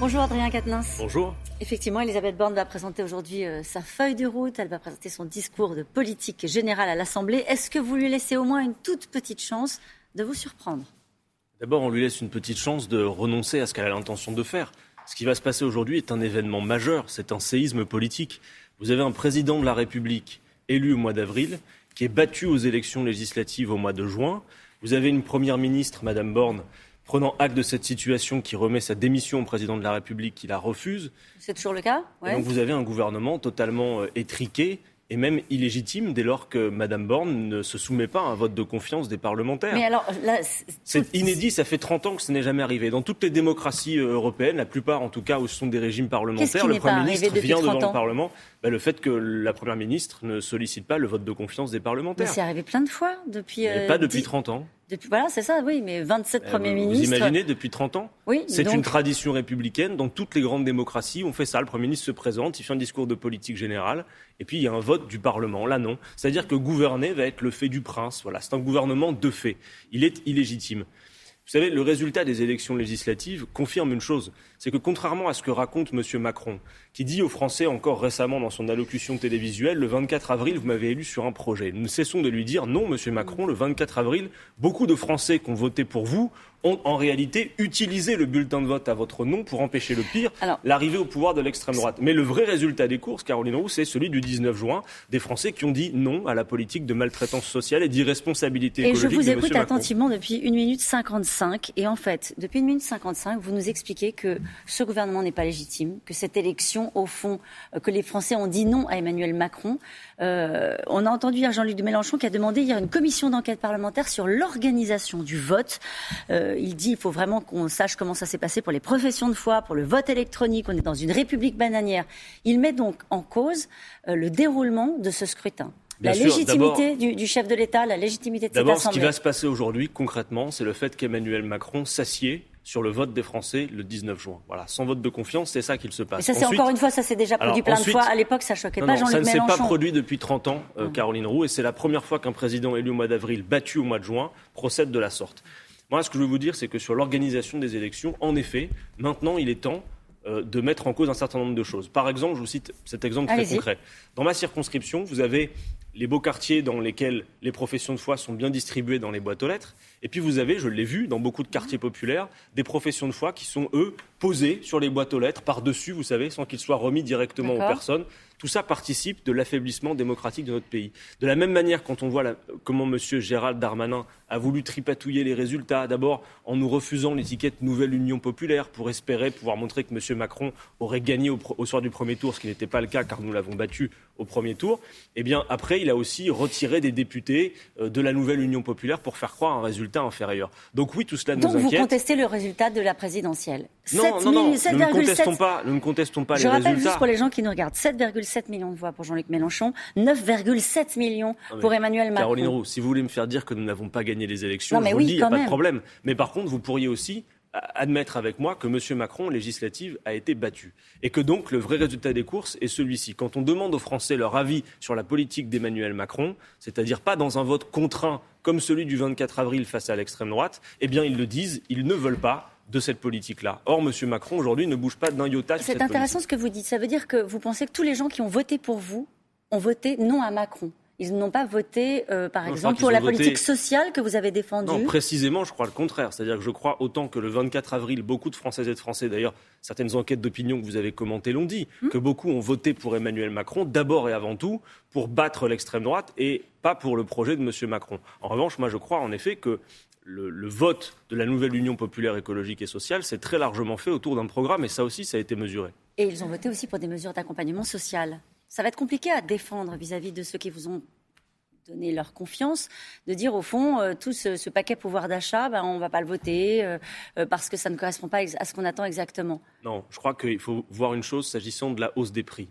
Bonjour Adrien Quatennens. Bonjour. Effectivement, Elisabeth Borne va présenter aujourd'hui euh, sa feuille de route. Elle va présenter son discours de politique générale à l'Assemblée. Est-ce que vous lui laissez au moins une toute petite chance de vous surprendre? D'abord, on lui laisse une petite chance de renoncer à ce qu'elle a l'intention de faire. Ce qui va se passer aujourd'hui est un événement majeur, c'est un séisme politique. Vous avez un président de la République élu au mois d'avril qui est battu aux élections législatives au mois de juin. Vous avez une première ministre, Madame Borne, prenant acte de cette situation, qui remet sa démission au président de la République, qui la refuse. C'est toujours le cas Donc vous avez un gouvernement totalement euh, étriqué et même illégitime dès lors que Mme Borne ne se soumet pas à un vote de confiance des parlementaires. Mais alors, c'est inédit, ça fait 30 ans que ce n'est jamais arrivé. Dans toutes les démocraties euh, européennes, la plupart en tout cas où ce sont des régimes parlementaires, le Premier ministre vient devant le Parlement. Bah, le fait que la Première ministre ne sollicite pas le vote de confiance des parlementaires. Mais c'est arrivé plein de fois depuis. Mais pas depuis 30 ans voilà, c'est ça, oui, mais 27 euh, premiers ministres. Vous imaginez, depuis 30 ans Oui. C'est une tradition républicaine. Dans toutes les grandes démocraties, on fait ça. Le Premier ministre se présente, il fait un discours de politique générale, et puis il y a un vote du Parlement. Là, non. C'est-à-dire que gouverner va être le fait du prince. Voilà, c'est un gouvernement de fait. Il est illégitime. Vous savez, le résultat des élections législatives confirme une chose, c'est que contrairement à ce que raconte M. Macron, qui dit aux Français encore récemment dans son allocution télévisuelle, le 24 avril, vous m'avez élu sur un projet. Nous cessons de lui dire non, M. Macron, le 24 avril, beaucoup de Français qui ont voté pour vous ont en réalité utilisé le bulletin de vote à votre nom pour empêcher le pire, l'arrivée au pouvoir de l'extrême droite. Mais le vrai résultat des courses, Caroline Roux, c'est celui du 19 juin, des Français qui ont dit non à la politique de maltraitance sociale et d'irresponsabilité écologique. Et je vous écoute attentivement depuis 1 minute 55. Et en fait, depuis 1 minute 55, vous nous expliquez que ce gouvernement n'est pas légitime, que cette élection, au fond, euh, que les Français ont dit non à Emmanuel Macron. Euh, on a entendu hier Jean-Luc Mélenchon qui a demandé hier une commission d'enquête parlementaire sur l'organisation du vote. Euh, il dit qu'il faut vraiment qu'on sache comment ça s'est passé pour les professions de foi, pour le vote électronique. On est dans une république bananière. Il met donc en cause euh, le déroulement de ce scrutin. la légitimité du, chef de l'État, la légitimité de cette D'abord, ce qui va se passer aujourd'hui, concrètement, c'est le fait qu'Emmanuel Macron s'assied sur le vote des Français le 19 juin. Voilà, sans vote de confiance, c'est ça qu'il se passe. Et ça, c'est encore une fois, ça s'est déjà produit plein de fois. À l'époque, ça choquait pas Jean-Luc Mélenchon. Ça ne s'est pas produit depuis 30 ans, euh, Caroline Roux, et c'est la première fois qu'un président élu au mois d'avril, battu au mois de juin, procède de la sorte. Moi, ce que je veux vous dire, c'est que sur l'organisation des élections, en effet, maintenant, il est temps euh, de mettre en cause un certain nombre de choses. Par exemple, je vous cite cet exemple très concret. Dans ma circonscription, vous avez les beaux quartiers dans lesquels les professions de foi sont bien distribuées dans les boîtes aux lettres. Et puis vous avez, je l'ai vu, dans beaucoup de quartiers populaires, des professions de foi qui sont, eux, posées sur les boîtes aux lettres, par-dessus, vous savez, sans qu'ils soient remis directement aux personnes. Tout ça participe de l'affaiblissement démocratique de notre pays. De la même manière, quand on voit comment M. Gérald Darmanin a voulu tripatouiller les résultats, d'abord en nous refusant l'étiquette Nouvelle Union Populaire pour espérer pouvoir montrer que M. Macron aurait gagné au, soir du premier tour, ce qui n'était pas le cas car nous l'avons battu au premier tour. Eh bien, après, il a aussi retiré des députés euh, de la Nouvelle Union Populaire pour faire croire un résultat inférieur. Donc oui, tout cela nous inquiète. Donc vous contestez le résultat de la présidentielle Non, non, non, nous ne contestons pas, nous ne contestons pas Je les rappelle juste pour les gens qui nous regardent, 7,7 millions de voix pour Jean-Luc Mélenchon, 9,7 millions pour Emmanuel Macron. Caroline Roux, si vous voulez me faire dire que nous n'avons pas gagné les élections, je vous le dis, il n'y a pas de problème. Mais par contre, vous pourriez aussi admettre avec moi que M. Macron, législative, a été battu. Et que donc le vrai résultat des courses est celui-ci. Quand on demande aux Français leur avis sur la politique d'Emmanuel Macron, c'est-à-dire pas dans un vote contraint comme celui du 24 avril face à l'extrême droite, eh bien ils le disent, ils ne veulent pas de cette politique-là. Or, M. Macron, aujourd'hui, ne bouge pas d'un iota C'est intéressant ce que vous dites. Ça veut dire que vous pensez que tous les gens qui ont voté pour vous ont voté non à Macron ils n'ont pas voté, euh, par exemple, pour la politique sociale que vous avez défendue Non, précisément, je crois le contraire. C'est-à-dire que je crois autant que le 24 avril, beaucoup de Françaises et de Français, d'ailleurs, certaines enquêtes d'opinion que vous avez commentées l'ont dit, hmm. que beaucoup ont voté pour Emmanuel Macron, d'abord et avant tout, pour battre l'extrême droite et pas pour le projet de M. Macron. En revanche, moi, je crois en effet que le, vote de la nouvelle Union populaire écologique et sociale s'est très largement fait autour d'un programme, et ça aussi, ça a été mesuré. Et ils ont voté aussi pour des mesures d'accompagnement social. Ça va être compliqué à défendre vis-à-vis de ceux qui vous ont donné leur confiance, de dire au fond, euh, tout ce, paquet pouvoir d'achat, ben, on ne va pas le voter euh, euh, parce que ça ne correspond pas à ce qu'on attend exactement. Non, je crois qu'il faut voir une chose s'agissant de la hausse des prix.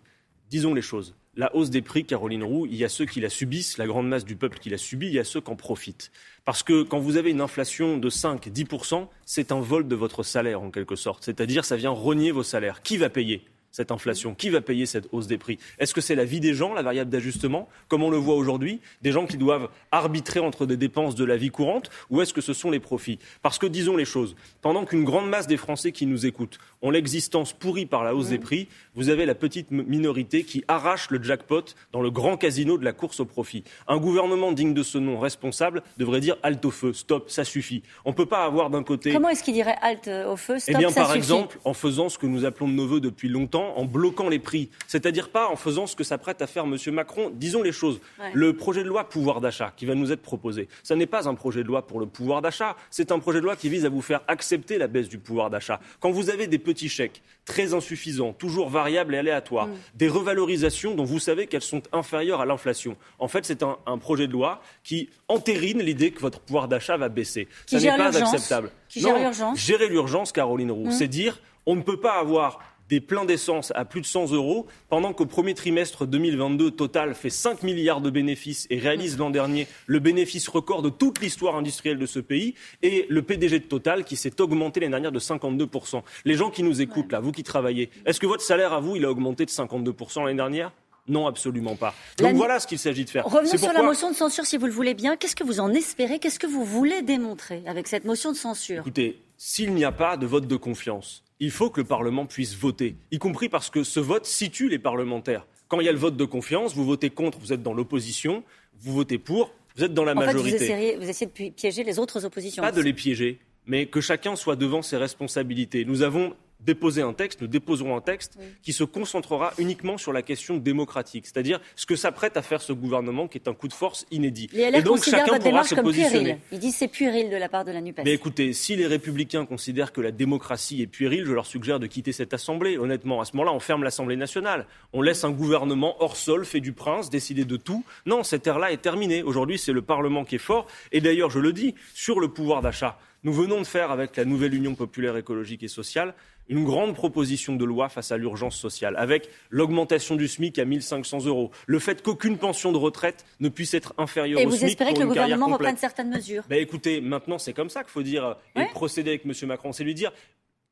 Disons les choses la hausse des prix, Caroline Roux, il y a ceux qui la subissent, la grande masse du peuple qui la subit, il y a ceux qui en profitent. Parce que quand vous avez une inflation de 5-10%, c'est un vol de votre salaire en quelque sorte. C'est-à-dire, ça vient rogner vos salaires. Qui va payer? Cette inflation Qui va payer cette hausse des prix Est-ce que c'est la vie des gens, la variable d'ajustement, comme on le voit aujourd'hui Des gens qui doivent arbitrer entre des dépenses de la vie courante Ou est-ce que ce sont les profits Parce que disons les choses, pendant qu'une grande masse des Français qui nous écoutent ont l'existence pourrie par la hausse des prix, vous avez la petite minorité qui arrache le jackpot dans le grand casino de la course au profit. Un gouvernement digne de ce nom, responsable, devrait dire halte au feu, stop, ça suffit. On ne peut pas avoir d'un côté. Comment est-ce qu'il dirait halte au feu, stop, Eh bien, ça par suffit? exemple, en faisant ce que nous appelons de nos voeux depuis longtemps, en bloquant les prix. C'est-à-dire pas en faisant ce que s'apprête à faire M. Macron. Disons les choses. Ouais. Le projet de loi pouvoir d'achat qui va nous être proposé, ça n'est pas un projet de loi pour le pouvoir d'achat, c'est un projet de loi qui vise à vous faire accepter la baisse du pouvoir d'achat. Quand vous avez des petits chèques très insuffisants, toujours variables et aléatoires, Mm. des revalorisations dont vous savez qu'elles sont inférieures à l'inflation, en fait, c'est un, un projet de loi qui entérine l'idée que votre pouvoir d'achat va baisser. Qui ça n'est pas acceptable. Qui Non, gère l'urgence. Mm. Gérer l'urgence, Caroline Roux, c'est dire on ne peut pas avoir des pleins d'essence à plus de 100 euros pendant qu'au premier trimestre 2022, Total fait 5 milliards de bénéfices et réalise l'an dernier le bénéfice record de toute l'histoire industrielle de ce pays et le PDG de Total qui s'est augmenté l'année dernière de 52%. Les gens qui nous écoutent là, vous qui travaillez, est-ce que votre salaire à vous, il a augmenté de 52% l'année dernière? Non, absolument pas. Donc voilà ce qu'il s'agit de faire. Revenons sur la motion de censure, si vous le voulez bien. Qu'est-ce que vous en espérez? Qu'est-ce que vous voulez démontrer avec cette motion de censure? Écoutez, s'il n'y a pas de vote de confiance, il faut que le Parlement puisse voter, y compris parce que ce vote situe les parlementaires. Quand il y a le vote de confiance, vous votez contre, vous êtes dans l'opposition, vous votez pour, vous êtes dans la En fait, vous majorité. essayez, vous essayez de pi- piéger les autres oppositions. Pas de les piéger, mais que chacun soit devant ses responsabilités. Nous avons déposé un texte, nous déposerons un texte qui se concentrera uniquement sur la question démocratique, c'est-à-dire ce que s'apprête à faire ce gouvernement qui est un coup de force inédit. Les LR Et donc chacun pourra se comme positionner. puérile. Ils disent c'est puéril de la part de la NUPES. Mais écoutez, si les républicains considèrent que la démocratie est puérile, je leur suggère de quitter cette assemblée. Honnêtement, à ce moment-là, on ferme l'Assemblée nationale. On laisse un gouvernement hors sol, fait du prince, décider de tout. Non, cette ère-là est terminée. Aujourd'hui, c'est le Parlement qui est fort. Et d'ailleurs, je le dis, sur le pouvoir d'achat, nous venons de faire avec la nouvelle Union populaire écologique et sociale une grande proposition de loi face à l'urgence sociale, avec l'augmentation du SMIC à 1500 euros, le fait qu'aucune pension de retraite ne puisse être inférieure Et au vous SMIC espérez pour que le gouvernement reprenne certaines mesures? Ben écoutez, maintenant c'est comme ça qu'il faut dire et procéder avec M. Macron. C'est lui dire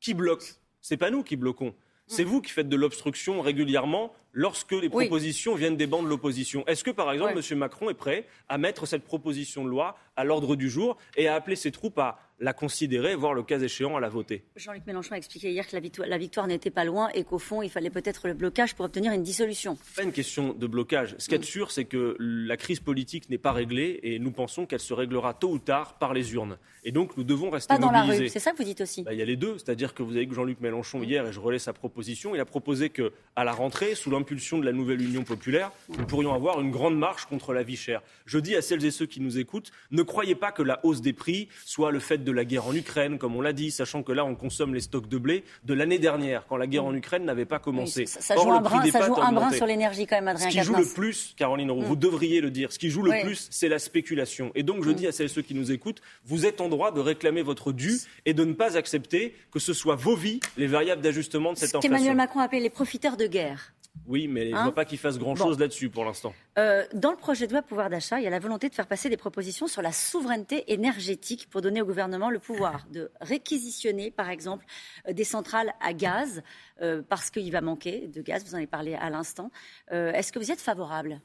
qui bloque? C'est pas nous qui bloquons. C'est Mm. vous qui faites de l'obstruction régulièrement lorsque les Oui. propositions viennent des bancs de l'opposition. Est-ce que, par exemple, Ouais. M. Macron est prêt à mettre cette proposition de loi à l'ordre du jour et à appeler ses troupes à la considérer, voire le cas échéant à la voter? Jean-Luc Mélenchon a expliqué hier que la victoire, n'était pas loin et qu'au fond, il fallait peut-être le blocage pour obtenir une dissolution. pas une question de blocage. Ce qu'il y a de sûr, c'est que la crise politique n'est pas réglée et nous pensons qu'elle se réglera tôt ou tard par les urnes. Et donc nous devons rester Pas dans la mobilisés. rue, c'est ça que vous dites aussi Bah, il y a les deux, c'est-à-dire que vous avez vu que Jean-Luc Mélenchon hier, et je relais sa proposition, il a proposé que à la rentrée, sous l'impulsion de la nouvelle Union populaire, nous pourrions avoir une grande marche contre la vie chère. Je dis à celles et ceux qui nous écoutent, ne croyez pas que la hausse des prix soit le fait de la guerre en Ukraine, comme on l'a dit, sachant que là on consomme les stocks de blé de l'année dernière, quand la guerre en Ukraine n'avait pas commencé. Oui, ça, ça Or, joue, un brin, ça joue un sur l'énergie quand même, Ce Adrien qui joue le plus, Caroline Roux, vous devriez le dire, ce qui joue le Oui. plus, c'est la spéculation. Et donc je dis à celles et ceux qui nous écoutent, vous êtes en droit de réclamer votre dû et de ne pas accepter que ce soit vos vies les variables d'ajustement de cette Ce qu'Emmanuel inflation. Macron appelait les profiteurs de guerre. Oui, mais je ne Hein vois pas qu'il fasse grand-chose là-dessus pour l'instant. Euh, dans le projet de loi pouvoir d'achat, il y a la volonté de faire passer des propositions sur la souveraineté énergétique pour donner au gouvernement le pouvoir de réquisitionner, par exemple, euh, des centrales à gaz, euh, parce qu'il va manquer de gaz, vous en avez parlé à l'instant. Est-ce que vous y êtes favorable?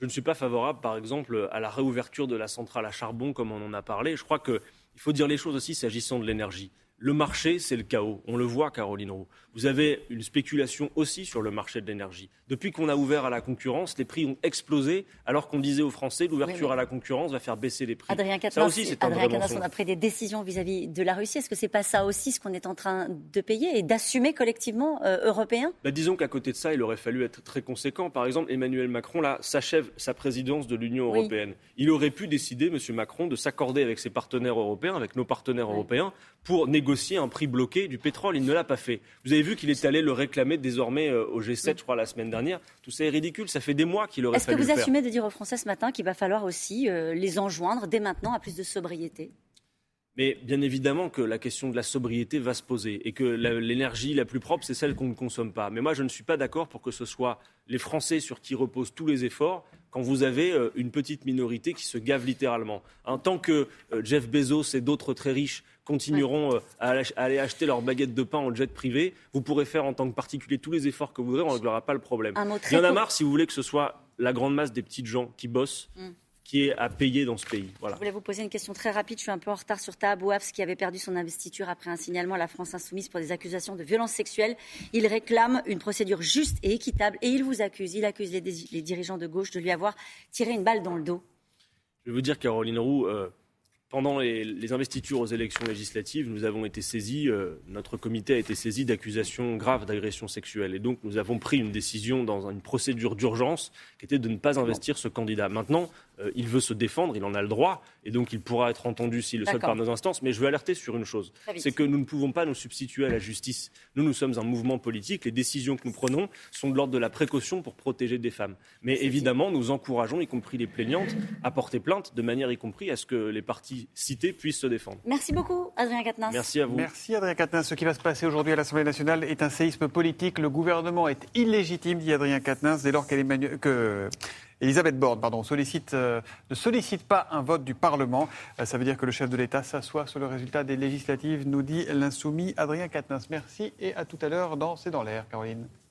Je ne suis pas favorable, par exemple, à la réouverture de la centrale à charbon, comme on en a parlé. Je crois qu'il faut dire les choses aussi s'agissant de l'énergie. Le marché, c'est le chaos. On le voit, Caroline Roux. Vous avez une spéculation aussi sur le marché de l'énergie. Depuis qu'on a ouvert à la concurrence, les prix ont explosé, alors qu'on disait aux Français, l'ouverture Oui, mais- à la concurrence va faire baisser les prix. Adrien Ça Quatennens, aussi, c'est un Adrien vrai Quatennens, mensonge. on a pris des décisions vis-à-vis de la Russie. Est-ce que c'est pas ça aussi ce qu'on est en train de payer et d'assumer collectivement, euh, européens Bah, disons qu'à côté de ça, il aurait fallu être très conséquent. Par exemple, Emmanuel Macron, là, s'achève sa présidence de l'Union Oui. européenne. Il aurait pu décider, M. Macron, de s'accorder avec ses partenaires européens, avec nos partenaires Oui. européens, pour négocier un prix bloqué du pétrole. Il ne l'a pas fait. Vous avez vu qu'il est allé le réclamer désormais euh, au G7, je crois, la semaine dernière. Tout ça est ridicule. Ça fait des mois qu'il aurait Est-ce que vous le faire. assumez de dire aux Français ce matin qu'il va falloir aussi euh, les enjoindre dès maintenant à plus de sobriété? Mais bien évidemment que la question de la sobriété va se poser et que l'énergie la plus propre, c'est celle qu'on ne consomme pas. Mais moi, je ne suis pas d'accord pour que ce soit les Français sur qui reposent tous les efforts quand vous avez euh, une petite minorité qui se gave littéralement. En tant que euh, Jeff Bezos et d'autres très riches continueront euh, à aller acheter leurs baguettes de pain en jet privé, vous pourrez faire en tant que particulier tous les efforts que vous voudrez, on ne réglera pas le problème. Il y en a marre, si vous voulez, que ce soit la grande masse des petites gens qui bossent. Mm qui est à payer dans ce pays. Voilà. Je voulais vous poser une question très rapide. Je suis un peu en retard sur Taha qui avait perdu son investiture après un signalement à la France insoumise pour des accusations de violence sexuelle. Il réclame une procédure juste et équitable et il vous accuse, il accuse les, dirigeants de gauche de lui avoir tiré une balle dans le dos. Je vais vous dire, Caroline Roux, euh, pendant les, investitures aux élections législatives, nous avons été saisis, euh, notre comité a été saisi d'accusations graves d'agression sexuelle. Et donc, nous avons pris une décision dans une procédure d'urgence qui était de ne pas investir ce candidat. Maintenant, euh, il veut se défendre, il en a le droit, et donc il pourra être entendu s'il le souhaite par nos instances. Mais je veux alerter sur une chose, c'est que nous ne pouvons pas nous substituer à la justice. Nous, nous sommes un mouvement politique, les décisions que nous prenons sont de l'ordre de la précaution pour protéger des femmes. Mais évidemment, nous encourageons, y compris les plaignantes, à porter plainte, de manière y compris à ce que les partis cités puissent se défendre. Merci beaucoup, Adrien Quatennens. Merci à vous. Merci, Adrien Quatennens. Ce qui va se passer aujourd'hui à l'Assemblée nationale est un séisme politique. Le gouvernement est illégitime, dit Adrien Quatennens, dès lors que Elisabeth Borne pardon, sollicite, euh, ne sollicite pas un vote du Parlement. Euh, ça veut dire que le chef de l'État s'assoit sur le résultat des législatives, nous dit l'insoumis Adrien Quatennens. Merci et à tout à l'heure dans C'est dans l'air, Caroline.